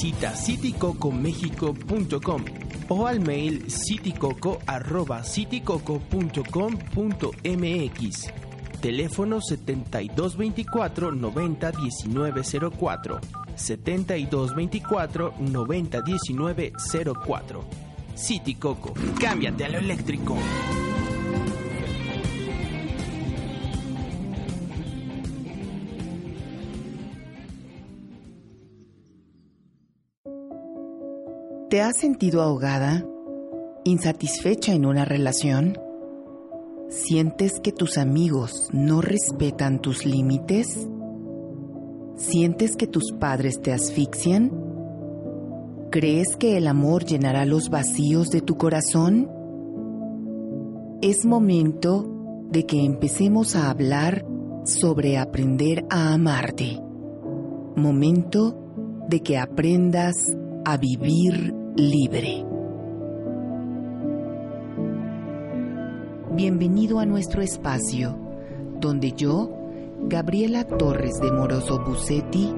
Visita citycocomexico.com o al mail citycoco.citycoco.com.mx. Teléfono 7224 90 1904. 7224 90 1904. City Coco, cámbiate a lo eléctrico. ¿Te has sentido ahogada? ¿Insatisfecha en una relación? ¿Sientes que tus amigos no respetan tus límites? ¿Sientes que tus padres te asfixian? ¿Crees que el amor llenará los vacíos de tu corazón? Es momento de que empecemos a hablar sobre aprender a amarte. Momento de que aprendas a vivir libre. Bienvenido a nuestro espacio, donde yo, Gabriela Torres de Moroso Bucetti,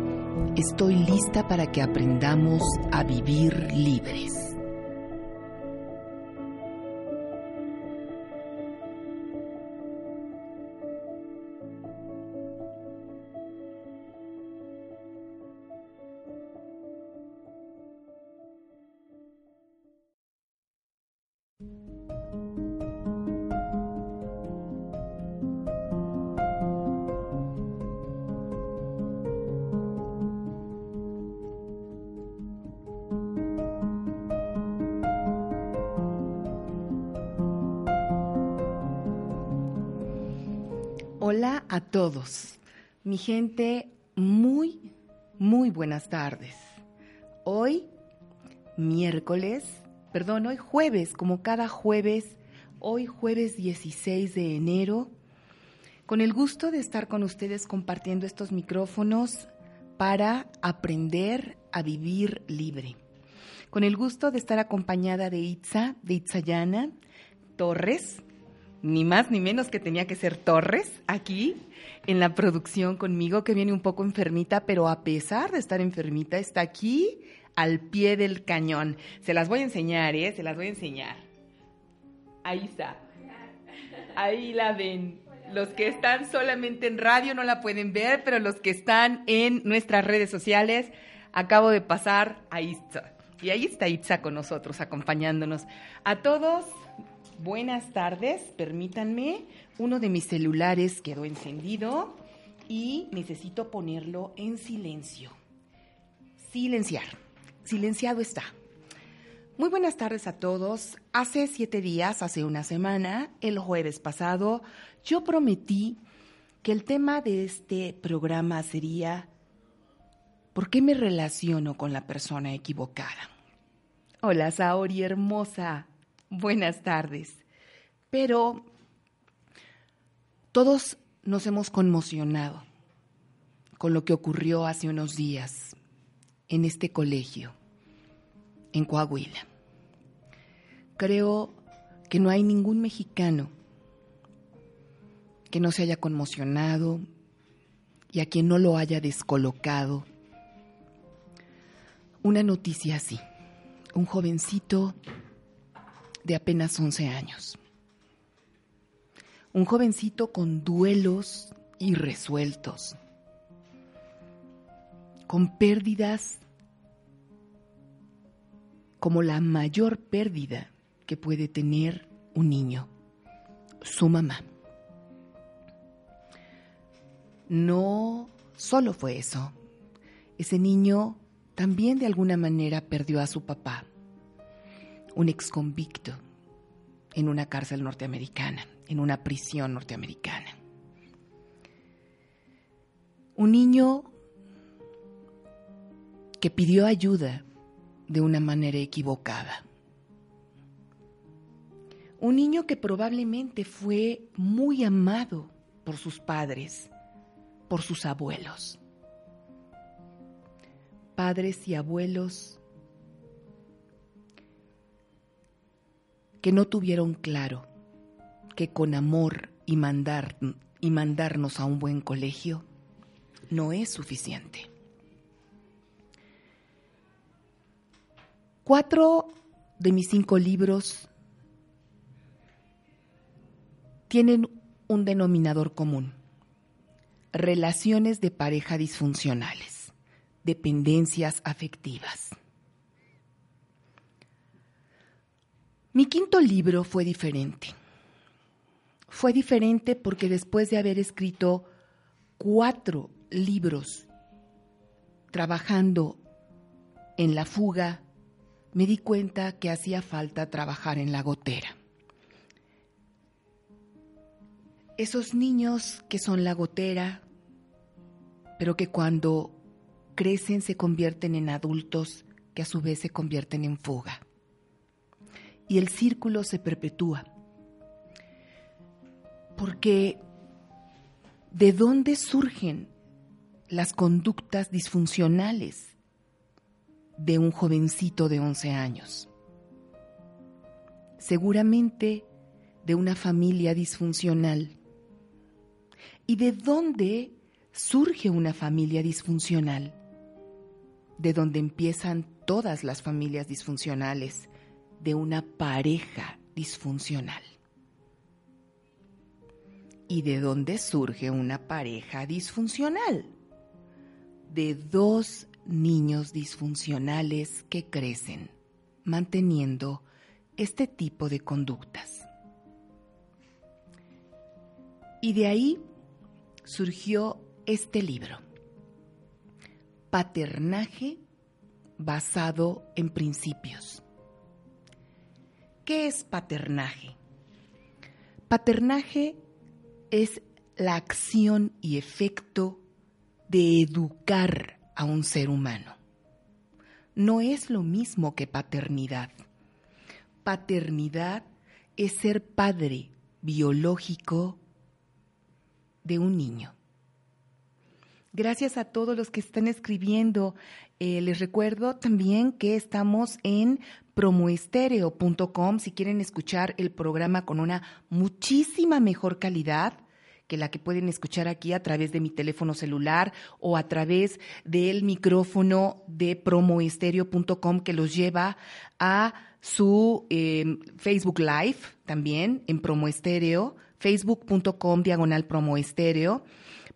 estoy lista para que aprendamos a vivir libres. Mi gente, muy, muy buenas tardes. Hoy, miércoles, perdón, hoy jueves, como cada jueves, hoy jueves 16 de enero, con el gusto de estar con ustedes compartiendo estos micrófonos para aprender a vivir libre. Con el gusto de estar acompañada de Itza, de Itzayana Torres, ni más ni menos que tenía que ser Torres, aquí en la producción conmigo, que viene un poco enfermita, pero a pesar de estar enfermita, está aquí al pie del cañón. Se las voy a enseñar, ¿eh? Se las voy a enseñar. Ahí está. Ahí la ven. Los que están solamente en radio no la pueden ver, pero los que están en nuestras redes sociales, acabo de pasar a Itza. Y ahí está Itza con nosotros, acompañándonos. A todos, Buenas tardes, permítanme. Uno de mis celulares quedó encendido y necesito ponerlo en silencio. Silenciar. Silenciado está. Muy buenas tardes a todos. Hace siete días, hace una semana, el jueves pasado, yo prometí que el tema de este programa sería ¿por qué me relaciono con la persona equivocada? Hola, Saori hermosa. Buenas tardes. Pero todos nos hemos conmocionado con lo que ocurrió hace unos días en este colegio, en Coahuila. Creo que no hay ningún mexicano que no se haya conmocionado y a quien no lo haya descolocado. Una noticia así. Un jovencito de apenas 11 años. Un jovencito con duelos irresueltos, con pérdidas como la mayor pérdida que puede tener un niño, su mamá. No solo fue eso, ese niño también de alguna manera perdió a su papá un exconvicto en una cárcel norteamericana, en una prisión norteamericana. Un niño que pidió ayuda de una manera equivocada. Un niño que probablemente fue muy amado por sus padres, por sus abuelos. Padres y abuelos que no tuvieron claro que con amor y, mandar, y mandarnos a un buen colegio no es suficiente. Cuatro de mis cinco libros tienen un denominador común. Relaciones de pareja disfuncionales, dependencias afectivas. Mi quinto libro fue diferente. Fue diferente porque después de haber escrito cuatro libros trabajando en la fuga, me di cuenta que hacía falta trabajar en la gotera. Esos niños que son la gotera, pero que cuando crecen se convierten en adultos que a su vez se convierten en fuga. Y el círculo se perpetúa. Porque ¿de dónde surgen las conductas disfuncionales de un jovencito de 11 años? Seguramente de una familia disfuncional. ¿Y de dónde surge una familia disfuncional? De donde empiezan todas las familias disfuncionales, de una pareja disfuncional. ¿Y de dónde surge una pareja disfuncional? De dos niños disfuncionales que crecen manteniendo este tipo de conductas. Y de ahí surgió este libro, Paternaje basado en principios. ¿Qué es paternaje? Paternaje es la acción y efecto de educar a un ser humano. No es lo mismo que paternidad. Paternidad es ser padre biológico de un niño. Gracias a todos los que están escribiendo. Eh, les recuerdo también que estamos en promoestereo.com si quieren escuchar el programa con una muchísima mejor calidad que la que pueden escuchar aquí a través de mi teléfono celular o a través del micrófono de promoestereo.com que los lleva a su eh, Facebook Live también en Promoestereo, facebook.com diagonal promoestereo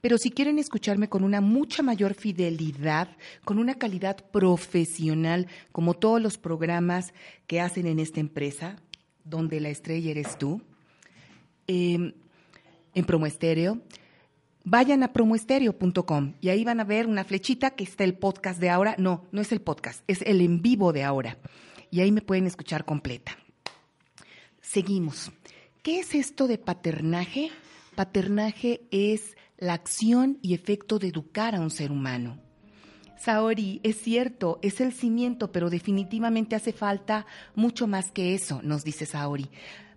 pero si quieren escucharme con una mucha mayor fidelidad, con una calidad profesional, como todos los programas que hacen en esta empresa, donde la estrella eres tú, em, en Promo Estéreo, vayan a promoestereo.com y ahí van a ver una flechita que está el podcast de ahora. No, no es el podcast, es el en vivo de ahora. Y ahí me pueden escuchar completa. Seguimos. ¿Qué es esto de paternaje? Paternaje es la acción y efecto de educar a un ser humano. Saori, es cierto, es el cimiento, pero definitivamente hace falta mucho más que eso, nos dice Saori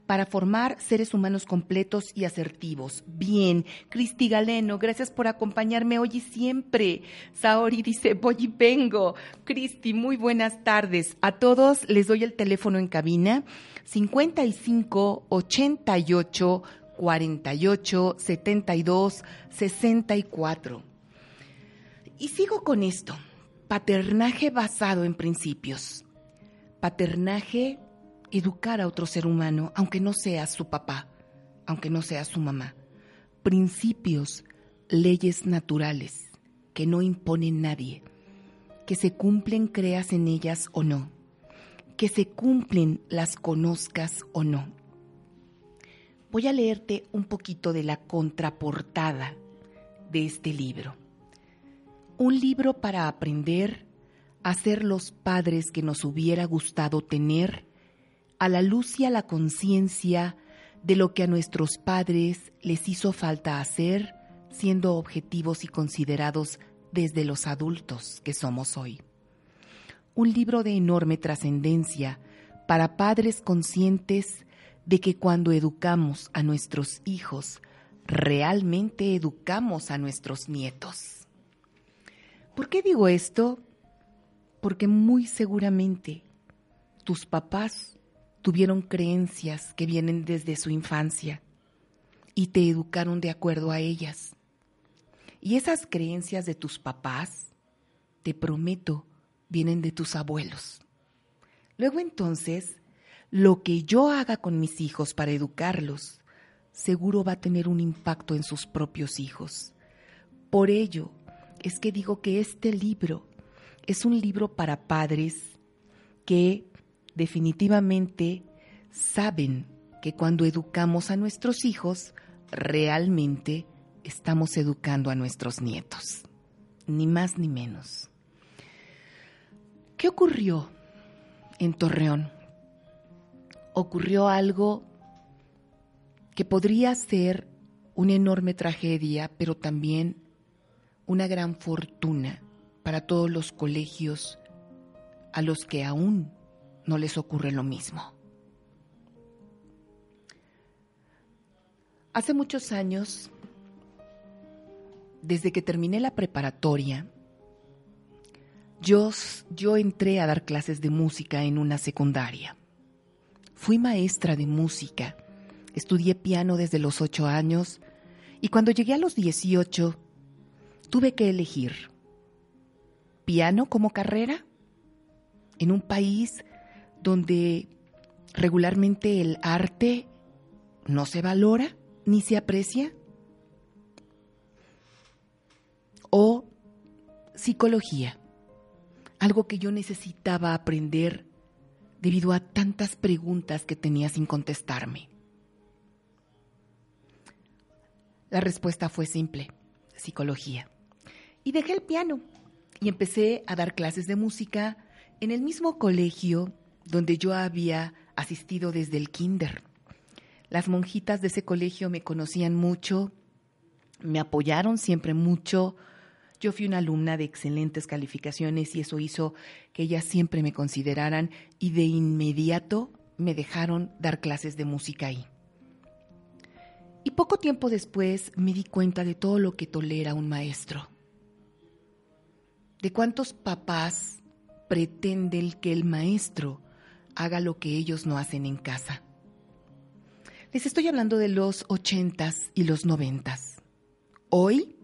para formar seres humanos completos y asertivos. Bien, Cristi Galeno, gracias por acompañarme hoy y siempre. Saori dice, voy y vengo. Cristi, muy buenas tardes. A todos les doy el teléfono en cabina 55 88 48 72 64. Y sigo con esto. Paternaje basado en principios. Paternaje, educar a otro ser humano, aunque no sea su papá, aunque no sea su mamá. Principios, leyes naturales, que no imponen nadie, que se cumplen creas en ellas o no, que se cumplen las conozcas o no voy a leerte un poquito de la contraportada de este libro. Un libro para aprender a ser los padres que nos hubiera gustado tener, a la luz y a la conciencia de lo que a nuestros padres les hizo falta hacer, siendo objetivos y considerados desde los adultos que somos hoy. un libro de enorme trascendencia para padres conscientes de que cuando educamos a nuestros hijos, realmente educamos a nuestros nietos. ¿Por qué digo esto? Porque muy seguramente tus papás tuvieron creencias que vienen desde su infancia y te educaron de acuerdo a ellas. Y esas creencias de tus papás, te prometo, vienen de tus abuelos. Luego entonces, lo que yo haga con mis hijos para educarlos, seguro va a tener un impacto en sus propios hijos. Por ello es que digo que este libro es un libro para padres que definitivamente saben que cuando educamos a nuestros hijos, realmente estamos educando a nuestros nietos. Ni más ni menos. ¿Qué ocurrió en Torreón? Ocurrió algo que podría ser una enorme tragedia, pero también una gran fortuna para todos los colegios a los que aún no les ocurre lo mismo. Hace muchos años, desde que terminé la preparatoria, yo, yo entré a dar clases de música en una secundaria. Fui maestra de música, estudié piano desde los ocho años y cuando llegué a los dieciocho tuve que elegir piano como carrera en un país donde regularmente el arte no se valora ni se aprecia? ¿O psicología? Algo que yo necesitaba aprender debido a tantas preguntas que tenía sin contestarme. La respuesta fue simple, psicología. Y dejé el piano y empecé a dar clases de música en el mismo colegio donde yo había asistido desde el kinder. Las monjitas de ese colegio me conocían mucho, me apoyaron siempre mucho. Yo fui una alumna de excelentes calificaciones y eso hizo que ellas siempre me consideraran y de inmediato me dejaron dar clases de música ahí. Y poco tiempo después me di cuenta de todo lo que tolera un maestro. De cuántos papás pretenden que el maestro haga lo que ellos no hacen en casa. Les estoy hablando de los ochentas y los noventas. Hoy,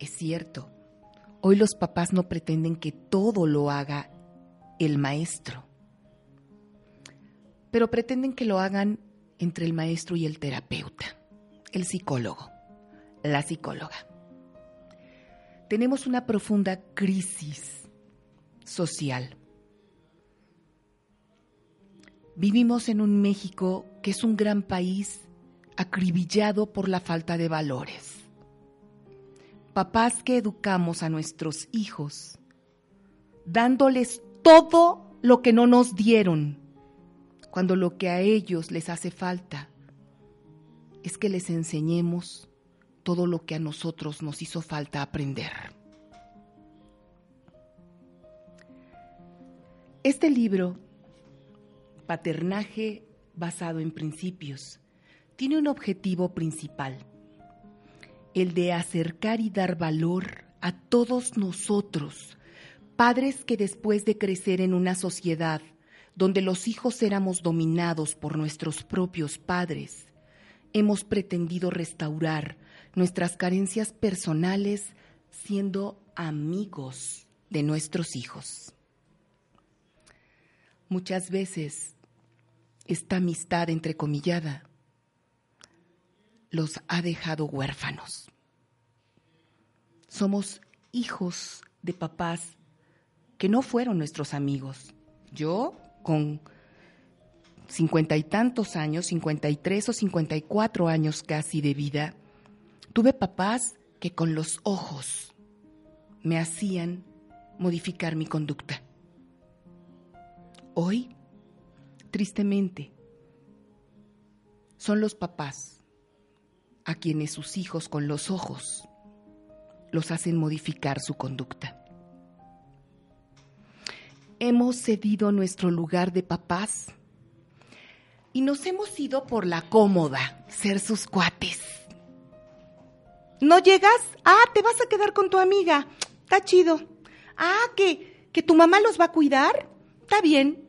es cierto, hoy los papás no pretenden que todo lo haga el maestro, pero pretenden que lo hagan entre el maestro y el terapeuta, el psicólogo, la psicóloga. Tenemos una profunda crisis social Vivimos en un México que es un gran país acribillado por la falta de valores. Papás que educamos a nuestros hijos, dándoles todo lo que no nos dieron, cuando lo que a ellos les hace falta es que les enseñemos todo lo que a nosotros nos hizo falta aprender. Este libro paternaje basado en principios, tiene un objetivo principal, el de acercar y dar valor a todos nosotros, padres que después de crecer en una sociedad donde los hijos éramos dominados por nuestros propios padres, hemos pretendido restaurar nuestras carencias personales siendo amigos de nuestros hijos. Muchas veces esta amistad entrecomillada los ha dejado huérfanos. Somos hijos de papás que no fueron nuestros amigos. Yo, con cincuenta y tantos años, cincuenta y tres o cincuenta y cuatro años casi de vida, tuve papás que con los ojos me hacían modificar mi conducta. Hoy Tristemente, son los papás a quienes sus hijos con los ojos los hacen modificar su conducta. hemos cedido nuestro lugar de papás y nos hemos ido por la cómoda, ser sus cuates. ¿No llegas? Ah, te vas a quedar con tu amiga. Está chido. Ah, que, que tu mamá los va a cuidar. Está bien,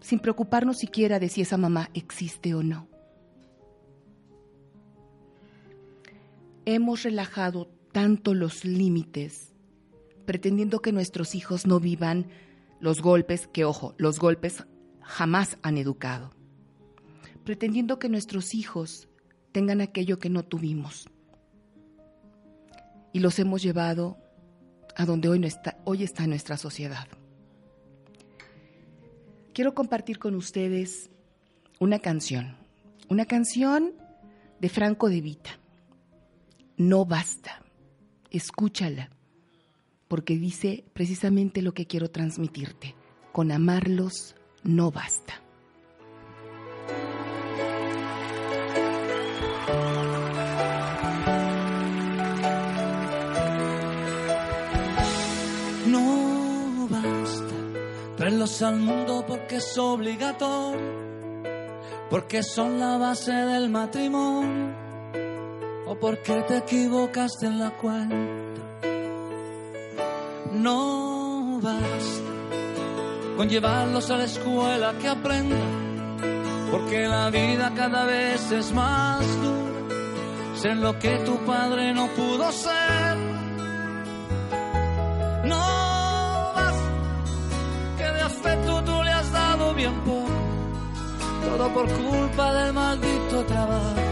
sin preocuparnos siquiera de si esa mamá existe o no. Hemos relajado tanto los límites, pretendiendo que nuestros hijos no vivan los golpes, que ojo, los golpes jamás han educado, pretendiendo que nuestros hijos tengan aquello que no tuvimos. Y los hemos llevado a donde hoy, está, hoy está nuestra sociedad. Quiero compartir con ustedes una canción, una canción de Franco de Vita. No basta, escúchala, porque dice precisamente lo que quiero transmitirte. Con amarlos no basta. No basta traerlos al mundo porque es obligatorio, porque son la base del matrimonio o porque te equivocaste en la cuenta. No basta con llevarlos a la escuela que aprendan, porque la vida cada vez es más dura, ser lo que tu padre no pudo ser. No basta que de afecto tú le has dado bien poco, todo por culpa del maldito trabajo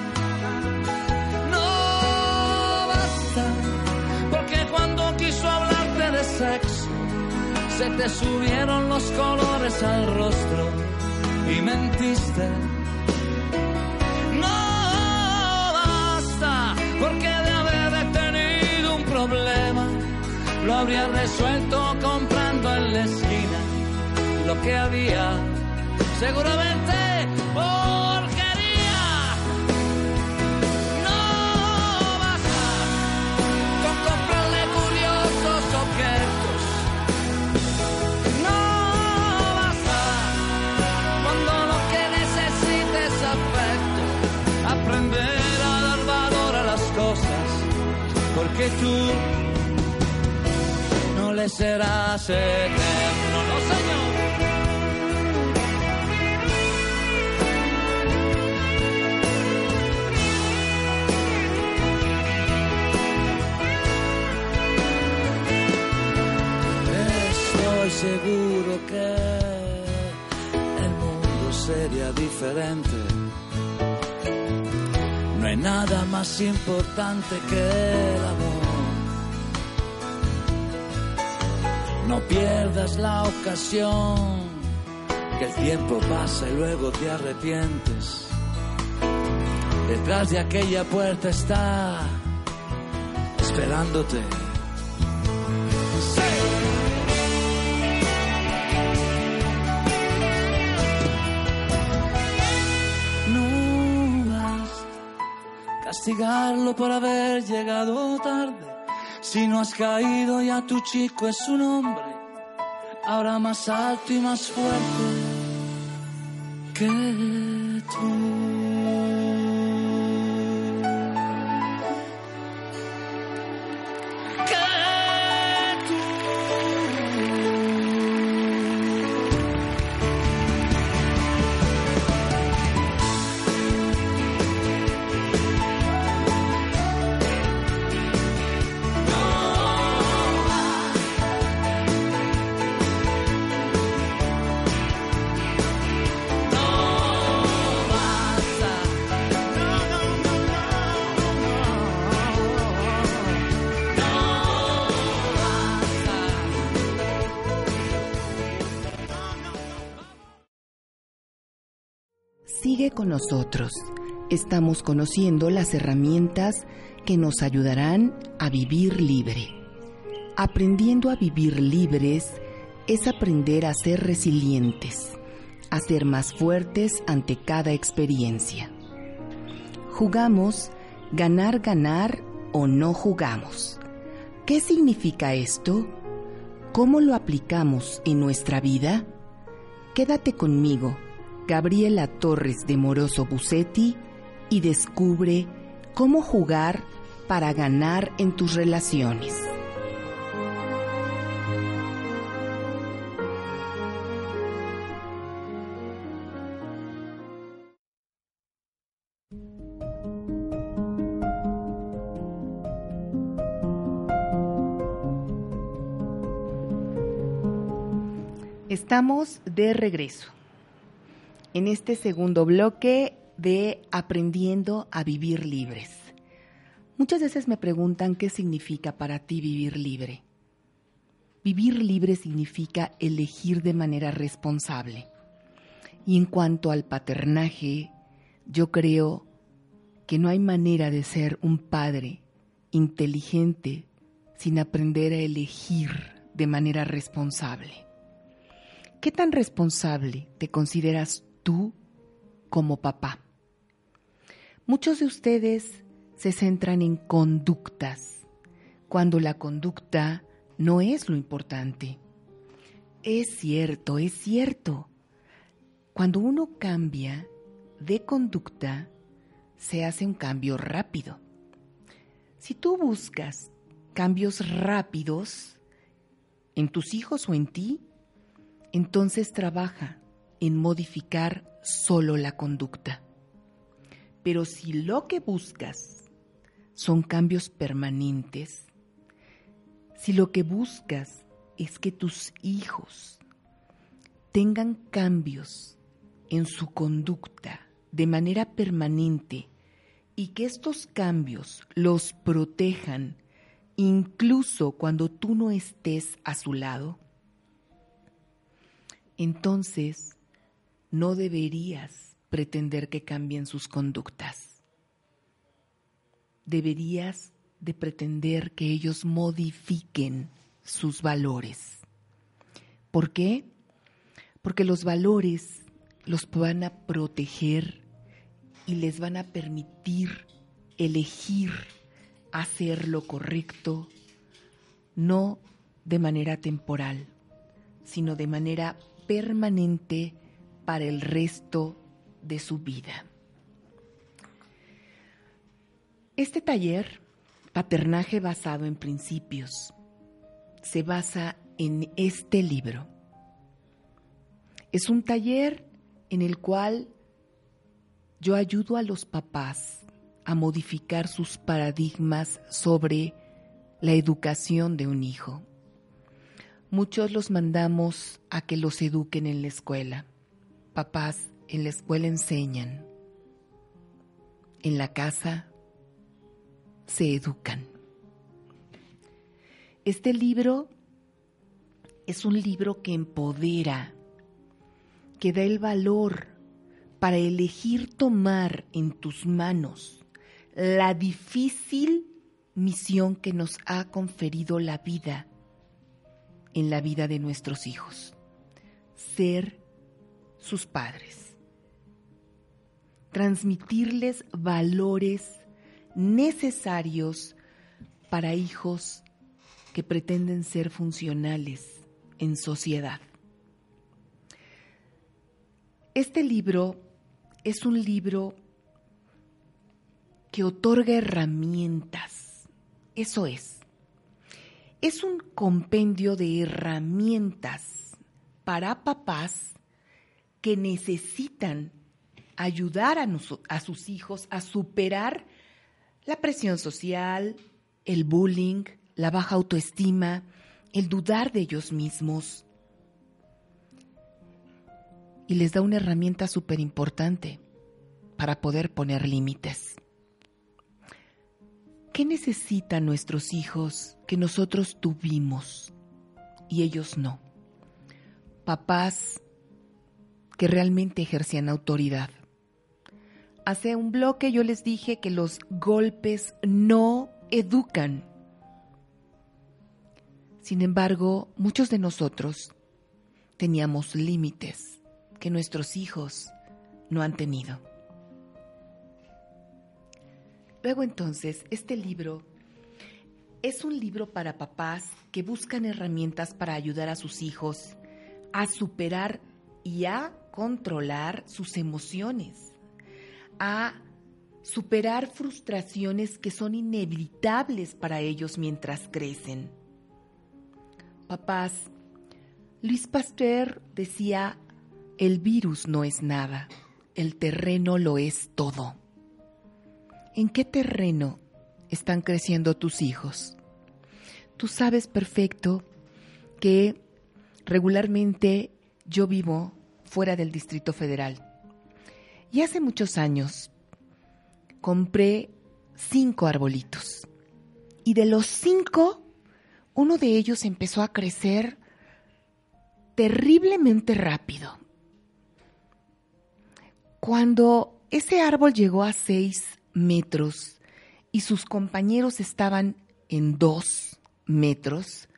Se te subieron los colores al rostro y mentiste. No basta, porque de haber tenido un problema, lo habría resuelto comprando en la esquina lo que había. Seguramente porquería. Porque tú no le serás eterno. No, señor. Estoy seguro que el mundo sería diferente. No hay nada más importante que el amor. No pierdas la ocasión, que el tiempo pasa y luego te arrepientes. Detrás de aquella puerta está esperándote. No basta castigarlo por haber llegado tarde. Si no has caído ya tu chico es un hombre, ahora más alto y más fuerte que tú. Sigue con nosotros. Estamos conociendo las herramientas que nos ayudarán a vivir libre. Aprendiendo a vivir libres es aprender a ser resilientes, a ser más fuertes ante cada experiencia. Jugamos ganar, ganar o no jugamos. ¿Qué significa esto? ¿Cómo lo aplicamos en nuestra vida? Quédate conmigo, Gabriela Torres de Moroso Bucetti, y descubre cómo jugar para ganar en tus relaciones. Estamos de regreso en este segundo bloque de Aprendiendo a Vivir Libres. Muchas veces me preguntan qué significa para ti vivir libre. Vivir libre significa elegir de manera responsable. Y en cuanto al paternaje, yo creo que no hay manera de ser un padre inteligente sin aprender a elegir de manera responsable. ¿Qué tan responsable te consideras tú como papá? Muchos de ustedes se centran en conductas, cuando la conducta no es lo importante. Es cierto, es cierto. Cuando uno cambia de conducta, se hace un cambio rápido. Si tú buscas cambios rápidos en tus hijos o en ti, entonces trabaja en modificar solo la conducta. Pero si lo que buscas son cambios permanentes, si lo que buscas es que tus hijos tengan cambios en su conducta de manera permanente y que estos cambios los protejan incluso cuando tú no estés a su lado, entonces no deberías pretender que cambien sus conductas. Deberías de pretender que ellos modifiquen sus valores. ¿Por qué? Porque los valores los van a proteger y les van a permitir elegir hacer lo correcto, no de manera temporal, sino de manera permanente para el resto de su vida. Este taller, Paternaje basado en principios, se basa en este libro. Es un taller en el cual yo ayudo a los papás a modificar sus paradigmas sobre la educación de un hijo. Muchos los mandamos a que los eduquen en la escuela. Papás en la escuela enseñan. En la casa se educan. Este libro es un libro que empodera, que da el valor para elegir tomar en tus manos la difícil misión que nos ha conferido la vida en la vida de nuestros hijos, ser sus padres, transmitirles valores necesarios para hijos que pretenden ser funcionales en sociedad. Este libro es un libro que otorga herramientas, eso es, es un compendio de herramientas para papás que necesitan ayudar a, sus hijos a superar la presión social, el bullying, la baja autoestima, el dudar de ellos mismos. Y les da una herramienta súper importante para poder poner límites. ¿Qué necesitan nuestros hijos que nosotros tuvimos y ellos no? Papás que realmente ejercían autoridad, hace un bloque yo les dije que los golpes no educan. Sin embargo, muchos de nosotros teníamos límites que nuestros hijos no han tenido. Luego entonces, este libro es un libro para papás que buscan herramientas para ayudar a sus hijos a superar y a controlar sus emociones, a superar frustraciones que son inevitables para ellos mientras crecen. Papás, Luis Pasteur decía, el virus no es nada, el terreno lo es todo. ¿En qué terreno están creciendo tus hijos? Tú sabes perfecto que regularmente yo vivo fuera del Distrito Federal. Y hace muchos años compré cinco arbolitos. Y de los cinco, uno de ellos empezó a crecer terriblemente rápido. Cuando ese árbol llegó a seis metros y sus compañeros estaban en dos metros,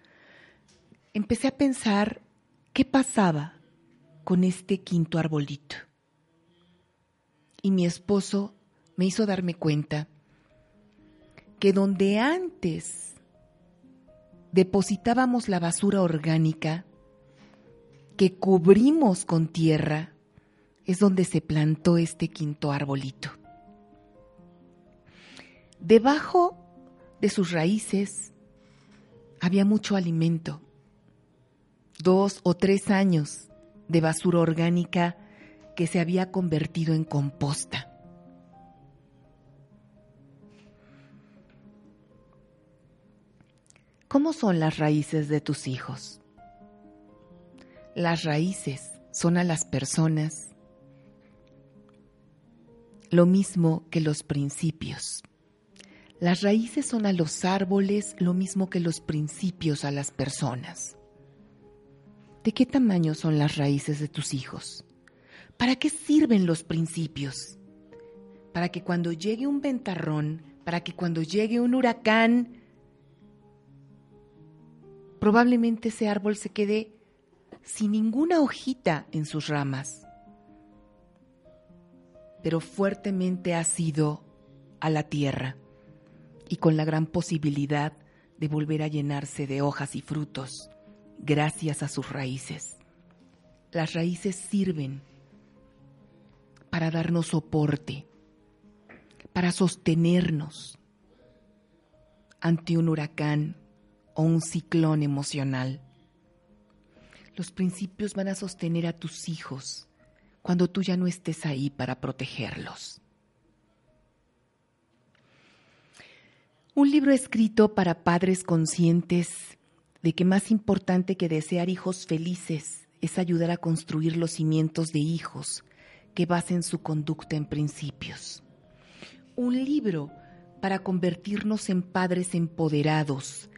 empecé a pensar qué pasaba con este quinto arbolito. Y mi esposo me hizo darme cuenta que donde antes depositábamos la basura orgánica que cubrimos con tierra, es donde se plantó este quinto arbolito. Debajo de sus raíces había mucho alimento, dos o tres años de basura orgánica que se había convertido en composta. ¿Cómo son las raíces de tus hijos? Las raíces son a las personas lo mismo que los principios. Las raíces son a los árboles lo mismo que los principios a las personas. ¿De qué tamaño son las raíces de tus hijos? ¿Para qué sirven los principios? Para que cuando llegue un ventarrón, para que cuando llegue un huracán, probablemente ese árbol se quede sin ninguna hojita en sus ramas, pero fuertemente asido a la tierra y con la gran posibilidad de volver a llenarse de hojas y frutos gracias a sus raíces. Las raíces sirven para darnos soporte, para sostenernos ante un huracán o un ciclón emocional. Los principios van a sostener a tus hijos cuando tú ya no estés ahí para protegerlos. Un libro escrito para padres conscientes de que más importante que desear hijos felices es ayudar a construir los cimientos de hijos que basen su conducta en principios. Un libro para convertirnos en padres empoderados,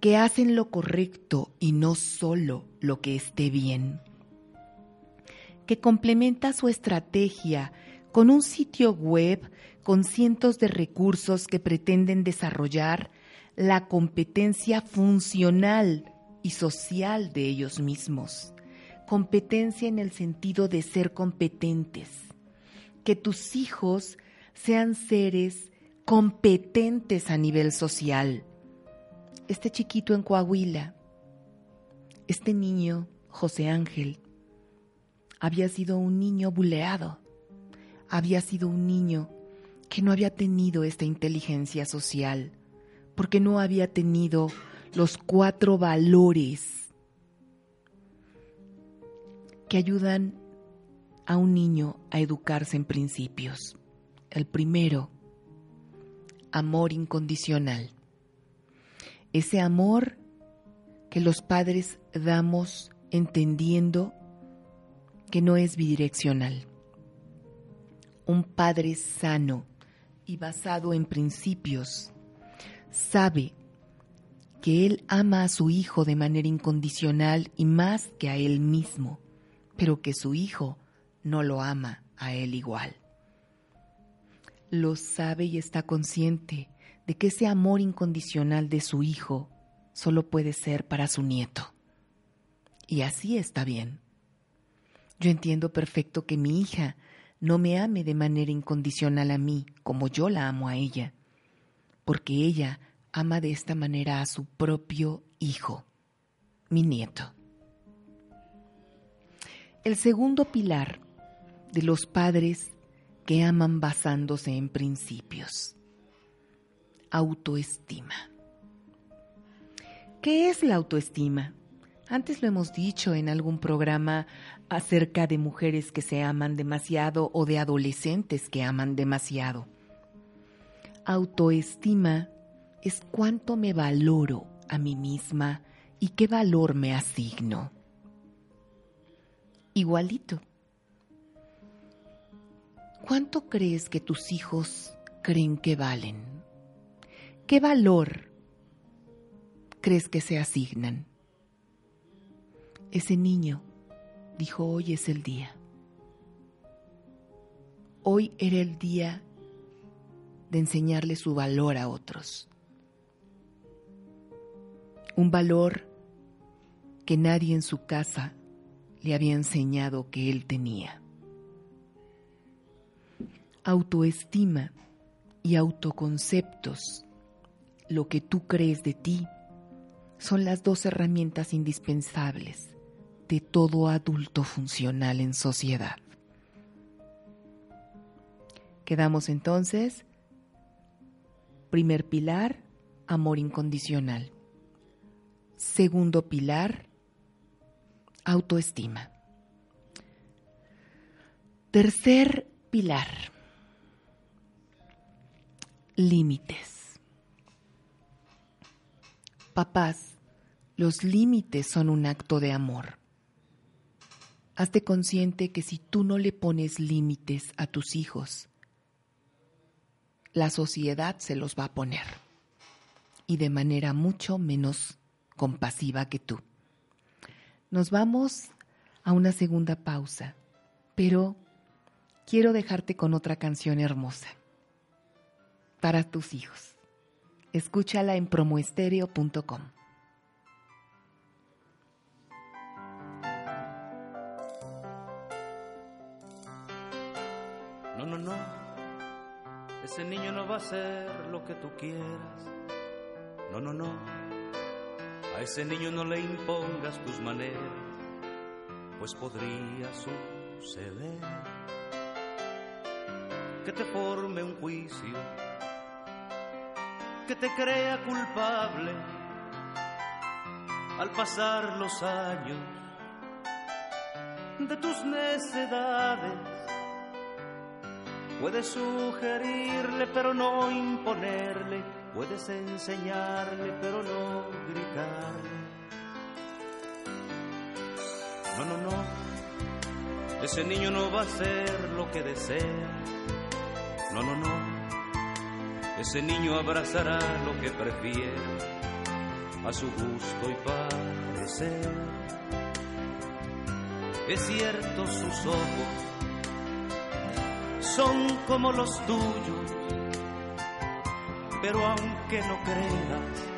que hacen lo correcto y no solo lo que esté bien. Que complementa su estrategia con un sitio web con cientos de recursos que pretenden desarrollar la competencia funcional y social de ellos mismos. Competencia en el sentido de ser competentes. Que tus hijos sean seres competentes a nivel social. Este chiquito en Coahuila, este niño, José Ángel, había sido un niño buleado, había sido un niño que no había tenido esta inteligencia social porque no había tenido los cuatro valores que ayudan a un niño a educarse en principios. El primero, amor incondicional. Ese amor que los padres damos entendiendo que no es bidireccional. Un padre sano y basado en principios sabe que Él ama a su Hijo de manera incondicional y más que a Él mismo, pero que su Hijo no lo ama a Él igual. lo sabe y está consciente de que ese amor incondicional de su hijo solo puede ser para su nieto. Y así está bien. Yo entiendo perfecto que mi hija no me ame de manera incondicional a mí como yo la amo a ella, porque ella ama de esta manera a su propio hijo, mi nieto. El segundo pilar de los padres que aman basándose en principios. Autoestima. ¿Qué es la autoestima? Antes lo hemos dicho en algún programa acerca de mujeres que se aman demasiado o de adolescentes que aman demasiado. Autoestima es cuánto me valoro a mí misma y qué valor me asigno. Igualito. ¿Cuánto crees que tus hijos creen que valen? ¿Qué valor crees que se asignan? Ese niño dijo, hoy es el día. Hoy era el día de enseñarle su valor a otros. Un valor que nadie en su casa le había enseñado que él tenía. Autoestima y autoconceptos, lo que tú crees de ti, son las dos herramientas indispensables de todo adulto funcional en sociedad. Quedamos entonces, primer pilar, amor incondicional. Segundo pilar, autoestima. Tercer pilar, límites. Papás, los límites son un acto de amor. Hazte consciente que si tú no le pones límites a tus hijos, la sociedad se los va a poner y de manera mucho menos compasiva que tú. Nos vamos a una segunda pausa, pero quiero dejarte con otra canción hermosa para tus hijos. Escúchala en promoestereo.com. No, no, no. Ese niño no va a ser lo que tú quieras. No, no, no. A ese niño no le impongas tus maneras, pues podría suceder que te forme un juicio, que te crea culpable al pasar los años de tus necedades Puedes sugerirle pero no imponerle, puedes enseñarle pero no gritarle. No, no, no, ese niño no va a ser lo que desea. No, no, no, ese niño abrazará lo que prefiere a su gusto y parecer. Es cierto sus ojos son como los tuyos, pero aunque no creas,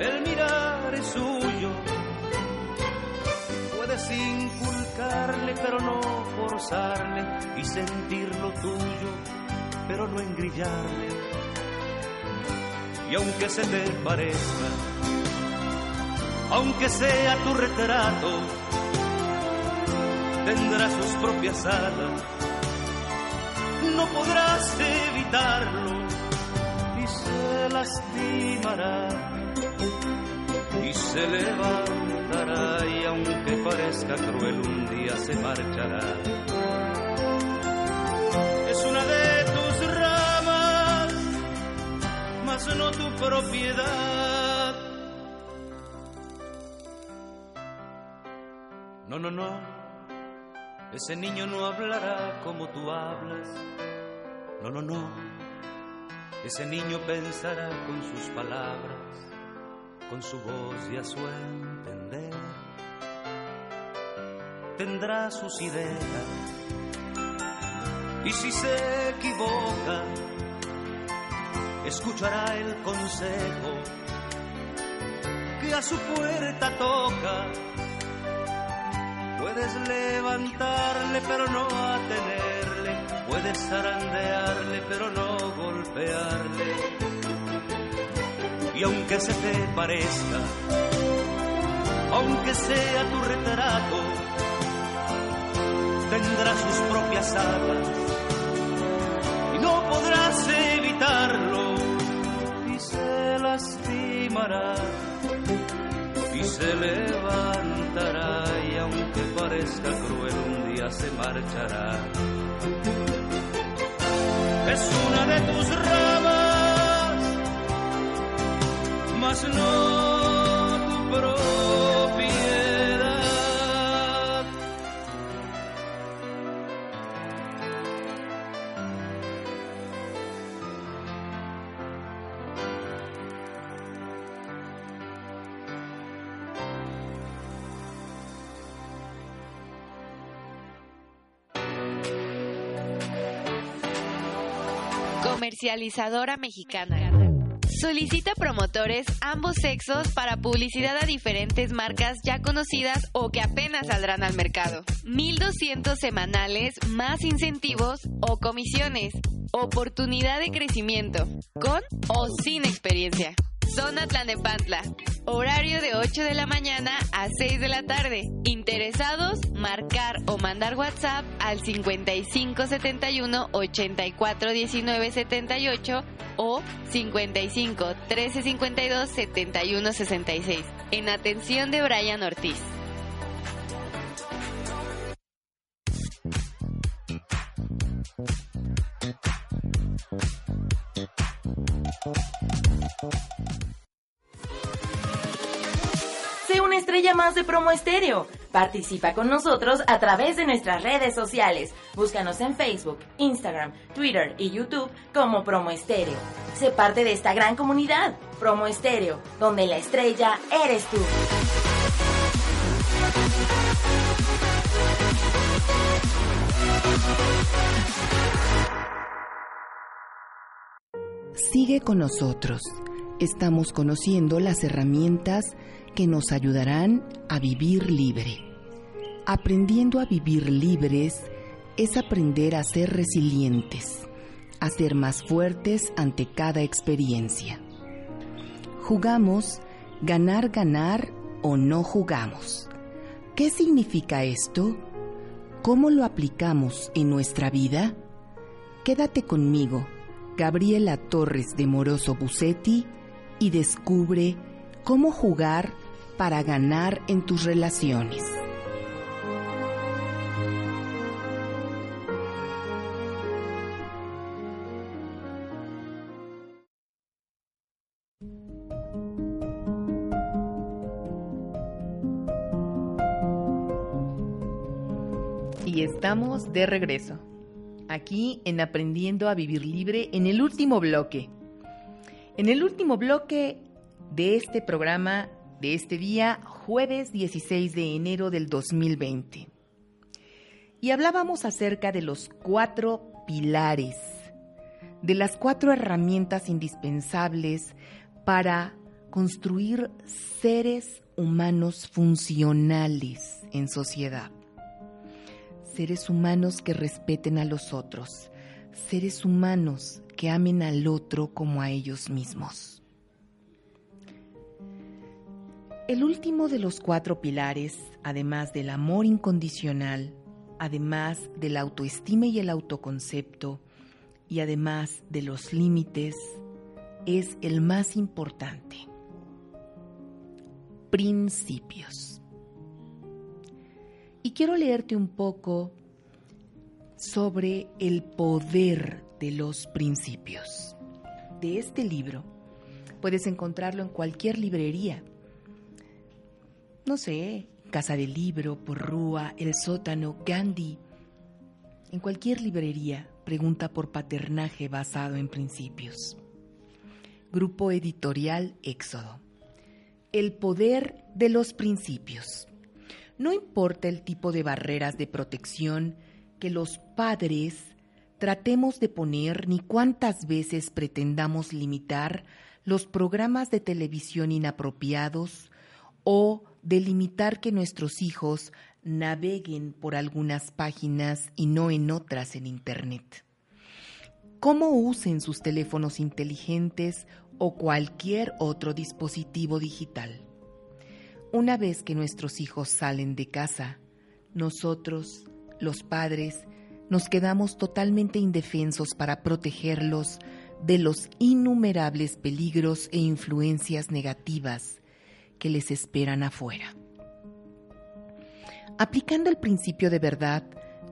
el mirar es suyo. Puedes inculcarle, pero no forzarle, y sentir lo tuyo, pero no engrillarle. Y aunque se te parezca, aunque sea tu retrato, tendrá sus propias alas no podrás evitarlo y se lastimará y se levantará y aunque parezca cruel un día se marchará. Es una de tus ramas, mas no tu propiedad. No, no, no ese niño no hablará como tú hablas. No, no, no. Ese niño pensará con sus palabras, con su voz y a su entender. Tendrá sus ideas Y si se equivoca, escuchará el consejo que a su puerta toca. Puedes levantarle pero no atenerle, puedes zarandearle pero no golpearle. Y aunque se te parezca, aunque sea tu retrato, tendrá sus propias alas. Y no podrás evitarlo. Y se lastimará. Y se y parezca cruel un día se marchará. Es una de tus ramas, mas no Comercializadora mexicana. Solicita promotores ambos sexos para publicidad a diferentes marcas ya conocidas o que apenas saldrán al mercado. 1200 semanales más incentivos o comisiones. Oportunidad de crecimiento. Con o sin experiencia. Zona Tlanepantla. Horario de 8 de la mañana a 6 de la tarde. Interesados, marcar o mandar WhatsApp al 5571 84 19 78 o 55 13 52 71 66. En atención de Brian Ortiz. Estrella más de Promo Estéreo. Participa con nosotros a través de nuestras redes sociales. Búscanos en Facebook, Instagram, Twitter y YouTube como Promo Estéreo. Sé parte de esta gran comunidad, Promo Estéreo, donde la estrella eres tú. Sigue con nosotros. Estamos conociendo las herramientas que nos ayudarán a vivir libre. Aprendiendo a vivir libres es aprender a ser resilientes, a ser más fuertes ante cada experiencia. Jugamos ganar, ganar o no jugamos. ¿Qué significa esto? ¿Cómo lo aplicamos en nuestra vida? Quédate conmigo, Gabriela Torres de Moroso Bucetti, y descubre cómo jugar para ganar en tus relaciones. Y estamos de regreso, aquí en Aprendiendo a Vivir Libre, en el último bloque. En el último bloque de este programa, de este día, jueves 16 de enero del 2020. Y hablábamos acerca de los cuatro pilares, de las cuatro herramientas indispensables para construir seres humanos funcionales en sociedad. Seres humanos que respeten a los otros, seres humanos que amen al otro como a ellos mismos. El último de los cuatro pilares, además del amor incondicional, además de la autoestima y el autoconcepto, y además de los límites, es el más importante. Principios. Y quiero leerte un poco sobre el poder de los principios. De este libro puedes encontrarlo en cualquier librería. No sé, Casa del Libro, Porrúa, El Sótano, Gandhi. En cualquier librería pregunta por paternaje basado en principios. Grupo Editorial Éxodo. El poder de los principios. No importa el tipo de barreras de protección que los padres tratemos de poner ni cuántas veces pretendamos limitar los programas de televisión inapropiados o delimitar que nuestros hijos naveguen por algunas páginas y no en otras en Internet. Cómo usen sus teléfonos inteligentes o cualquier otro dispositivo digital. Una vez que nuestros hijos salen de casa, nosotros, los padres, nos quedamos totalmente indefensos para protegerlos de los innumerables peligros e influencias negativas que les esperan afuera. Aplicando el principio de verdad,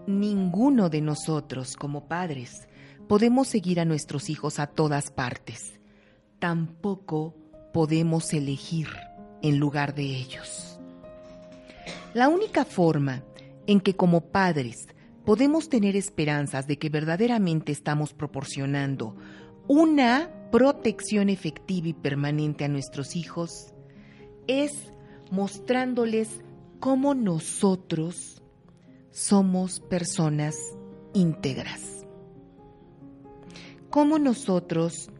ninguno de nosotros como padres podemos seguir a nuestros hijos a todas partes. Tampoco podemos elegir en lugar de ellos. La única forma en que como padres podemos tener esperanzas de que verdaderamente estamos proporcionando una protección efectiva y permanente a nuestros hijos es mostrándoles cómo nosotros somos personas íntegras. Cómo nosotros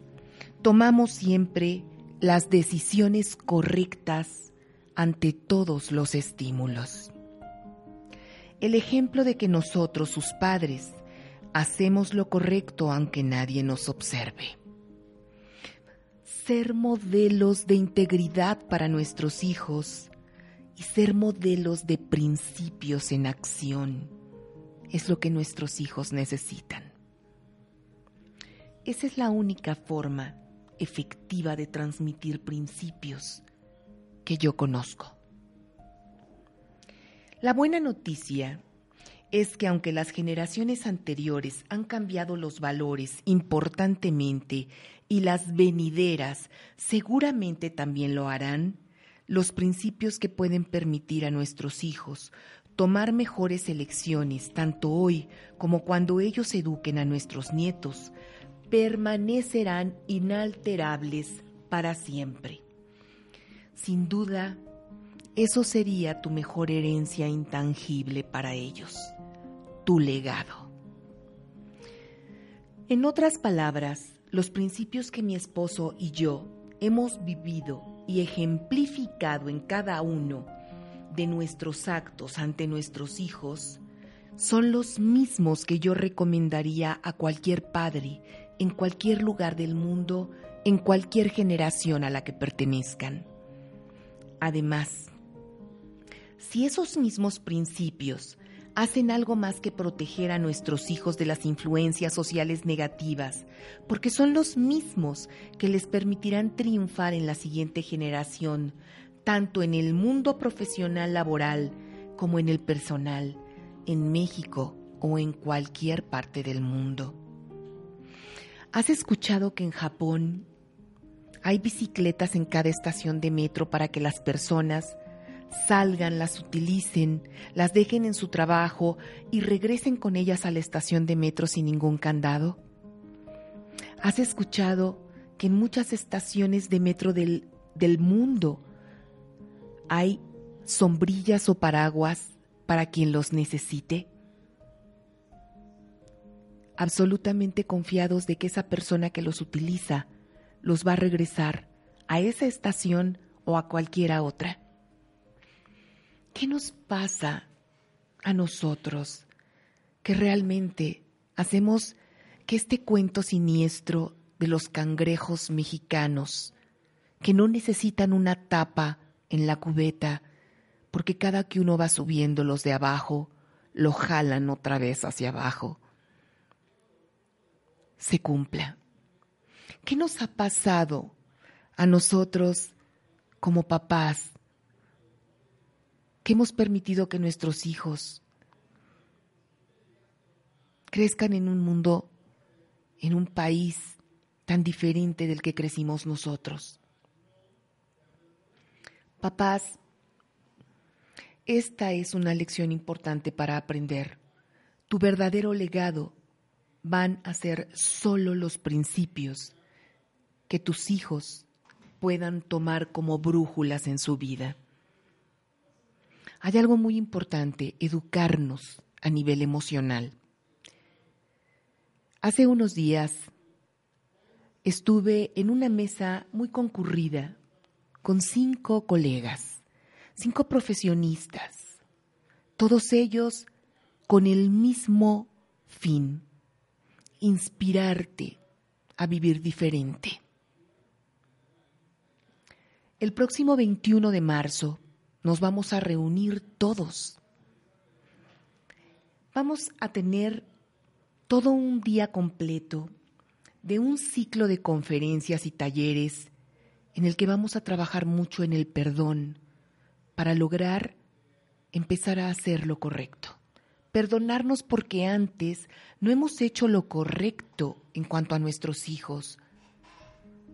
tomamos siempre las decisiones correctas ante todos los estímulos. El ejemplo de que nosotros, sus padres, hacemos lo correcto aunque nadie nos observe. Ser modelos de integridad para nuestros hijos y ser modelos de principios en acción es lo que nuestros hijos necesitan. Esa es la única forma efectiva de transmitir principios que yo conozco. La buena noticia es que aunque las generaciones anteriores han cambiado los valores importantemente y las venideras seguramente también lo harán, los principios que pueden permitir a nuestros hijos tomar mejores elecciones, tanto hoy como cuando ellos eduquen a nuestros nietos, permanecerán inalterables para siempre. Sin duda, eso sería tu mejor herencia intangible para ellos, tu legado. En otras palabras, los principios que mi esposo y yo hemos vivido y ejemplificado en cada uno de nuestros actos ante nuestros hijos son los mismos que yo recomendaría a cualquier padre en cualquier lugar del mundo, en cualquier generación a la que pertenezcan. Además, si esos mismos principios hacen algo más que proteger a nuestros hijos de las influencias sociales negativas, porque son los mismos que les permitirán triunfar en la siguiente generación, tanto en el mundo profesional laboral como en el personal, en México o en cualquier parte del mundo. ¿Has escuchado que en Japón hay bicicletas en cada estación de metro para que las personas salgan, las utilicen, las dejen en su trabajo y regresen con ellas a la estación de metro sin ningún candado? ¿Has escuchado que en muchas estaciones de metro del, del mundo hay sombrillas o paraguas para quien los necesite? absolutamente confiados de que esa persona que los utiliza los va a regresar a esa estación o a cualquiera otra. ¿Qué nos pasa a nosotros que realmente hacemos que este cuento siniestro de los cangrejos mexicanos, que no necesitan una tapa en la cubeta, porque cada que uno va subiendo los de abajo, lo jalan otra vez hacia abajo? se cumpla. ¿Qué nos ha pasado a nosotros como papás que hemos permitido que nuestros hijos crezcan en un mundo, en un país tan diferente del que crecimos nosotros? Papás, esta es una lección importante para aprender. Tu verdadero legado van a ser solo los principios que tus hijos puedan tomar como brújulas en su vida. Hay algo muy importante, educarnos a nivel emocional. Hace unos días estuve en una mesa muy concurrida con cinco colegas, cinco profesionistas, todos ellos con el mismo fin, inspirarte a vivir diferente. El próximo 21 de marzo nos vamos a reunir todos. Vamos a tener todo un día completo de un ciclo de conferencias y talleres en el que vamos a trabajar mucho en el perdón para lograr empezar a hacer lo correcto. Perdonarnos porque antes no hemos hecho lo correcto en cuanto a nuestros hijos.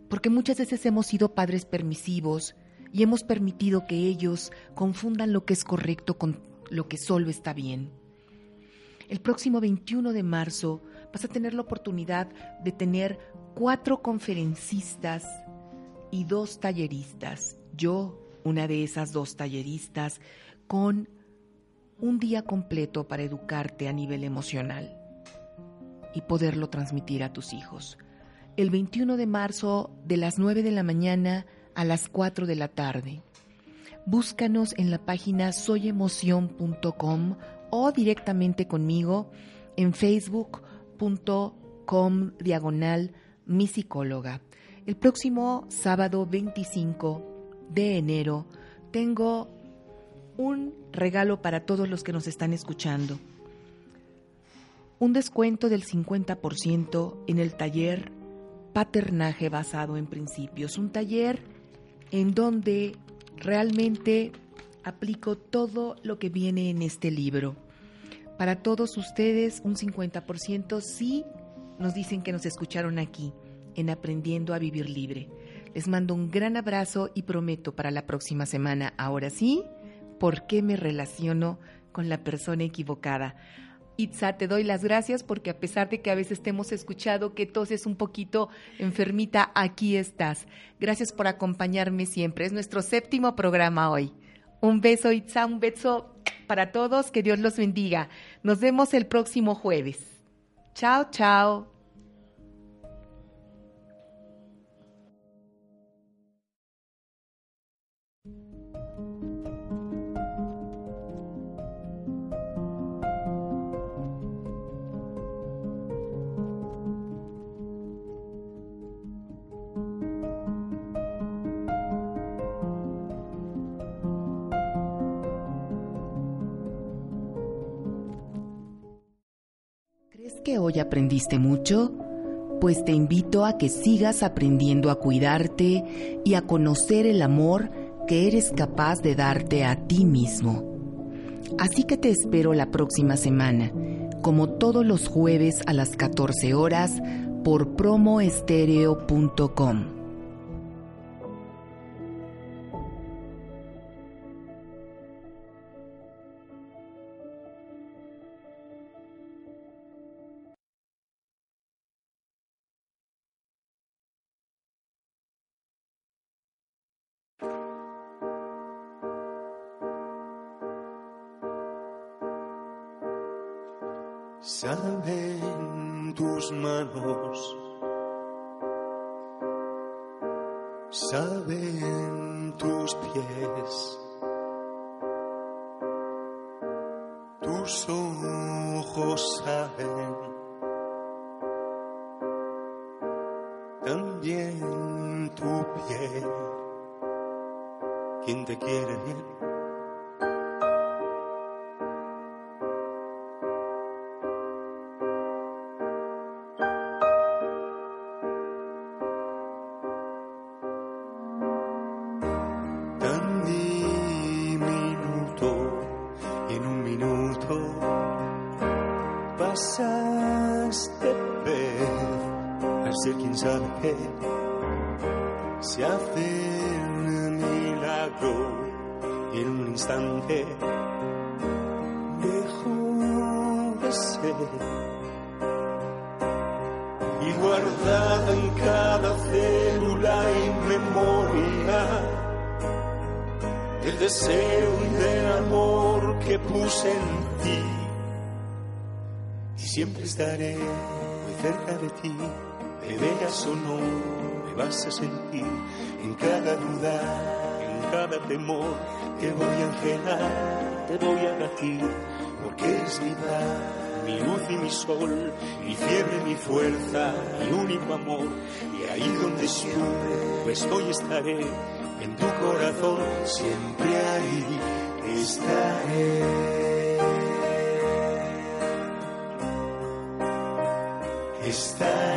Porque muchas veces hemos sido padres permisivos y hemos permitido que ellos confundan lo que es correcto con lo que solo está bien. El próximo 21 de marzo vas a tener la oportunidad de tener cuatro conferencistas y dos talleristas. Yo, una de esas dos talleristas, con un día completo para educarte a nivel emocional y poderlo transmitir a tus hijos. El 21 de marzo de las 9 de la mañana a las 4 de la tarde. Búscanos en la página soyemoción.com o directamente conmigo en facebook.com diagonal mi psicóloga. El próximo sábado 25 de enero tengo un regalo para todos los que nos están escuchando. Un descuento del 50% en el taller Paternaje basado en principios. Un taller en donde realmente aplico todo lo que viene en este libro. Para todos ustedes, un 50% sí nos dicen que nos escucharon aquí, en Aprendiendo a Vivir Libre. Les mando un gran abrazo y prometo para la próxima semana, ahora sí, por qué me relaciono con la persona equivocada. Itza, te doy las gracias porque a pesar de que a veces te hemos escuchado que toses un poquito enfermita, aquí estás. Gracias por acompañarme siempre. Es nuestro séptimo programa hoy. Un beso, Itza, un beso para todos. Que Dios los bendiga. Nos vemos el próximo jueves. Chao, chao. Que hoy aprendiste mucho? Pues te invito a que sigas aprendiendo a cuidarte y a conocer el amor que eres capaz de darte a ti mismo. Así que te espero la próxima semana, como todos los jueves a las 14 horas, por promoestereo.com. Saben tus manos, saben tus pies, tus ojos saben, también tu piel, quien te quiere se a sentir en cada duda, en cada temor, te voy a engelar, te voy a latir, porque eres mi paz, mi luz y mi sol, mi fiebre, mi fuerza, mi único amor, y ahí donde siempre estoy estaré, en tu corazón, siempre ahí estaré.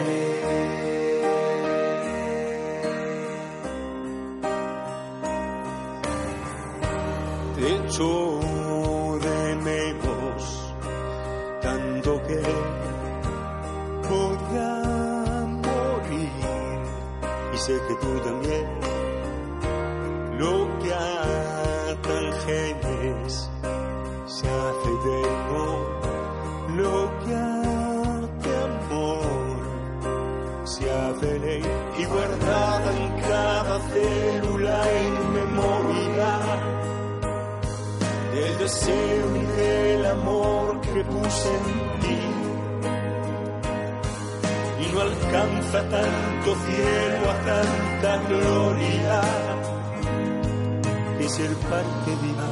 Te tanto cielo a tanta gloria. Es el parte viva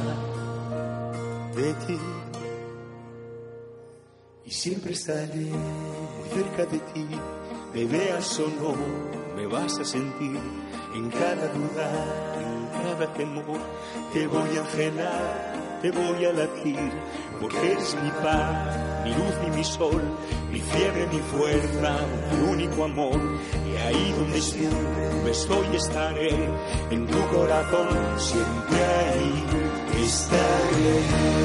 de ti. Y siempre estaré muy cerca de ti. Me veas o no, me vas a sentir en cada duda, en cada temor. Te voy a engelar te voy a latir, porque eres mi paz, mi luz y mi sol, mi fiebre, mi fuerza, mi único amor. Y ahí donde siempre estoy estaré, en tu corazón siempre ahí estaré.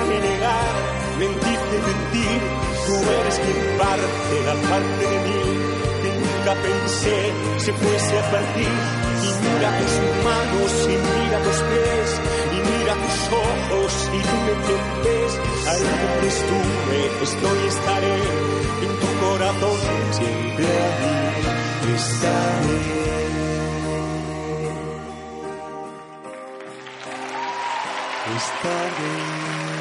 Negar y negar, mentirte mentir. Tú eres quien parte la parte de mí que nunca pensé se fuese a partir. Y mira tus manos y mira tus pies y mira tus ojos y tú me entiendes. Ahí donde estuve, estoy, estaré en tu corazón siempre ahí estaré. Estaré.